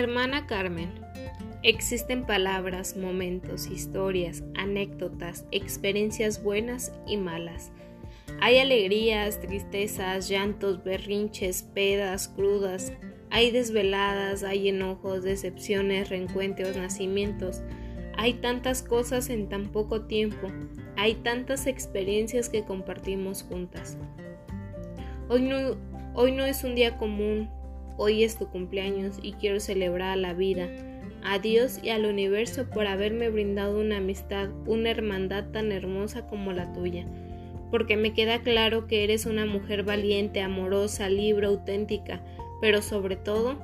Hermana Carmen, existen palabras, momentos, historias, anécdotas, experiencias buenas y malas. Hay alegrías, tristezas, llantos, berrinches, pedas, crudas. Hay desveladas, hay enojos, decepciones, reencuentros, nacimientos. Hay tantas cosas en tan poco tiempo. Hay tantas experiencias que compartimos juntas. Hoy no, hoy no es un día común, Hoy es tu cumpleaños y quiero celebrar a la vida, a Dios y al universo por haberme brindado una amistad, una hermandad tan hermosa como la tuya, porque me queda claro que eres una mujer valiente, amorosa, libre, auténtica, pero sobre todo,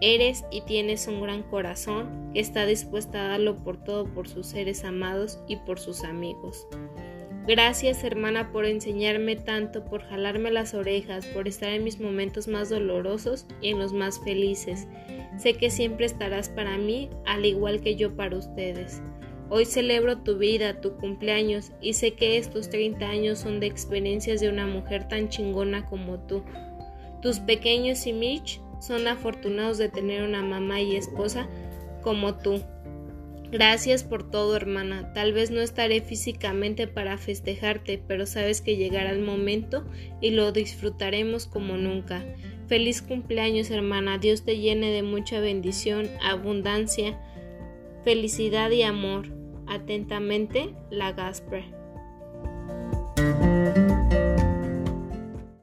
eres y tienes un gran corazón que está dispuesta a darlo por todo por sus seres amados y por sus amigos. Gracias hermana por enseñarme tanto, por jalarme las orejas, por estar en mis momentos más dolorosos y en los más felices. Sé que siempre estarás para mí, al igual que yo para ustedes. Hoy celebro tu vida, tu cumpleaños, y sé que estos 30 años son de experiencias de una mujer tan chingona como tú. Tus pequeños y Mitch son afortunados de tener una mamá y esposa como tú. Gracias por todo, hermana. Tal vez no estaré físicamente para festejarte, pero sabes que llegará el momento y lo disfrutaremos como nunca. Feliz cumpleaños, hermana. Dios te llene de mucha bendición, abundancia, felicidad y amor. Atentamente, la Gasper.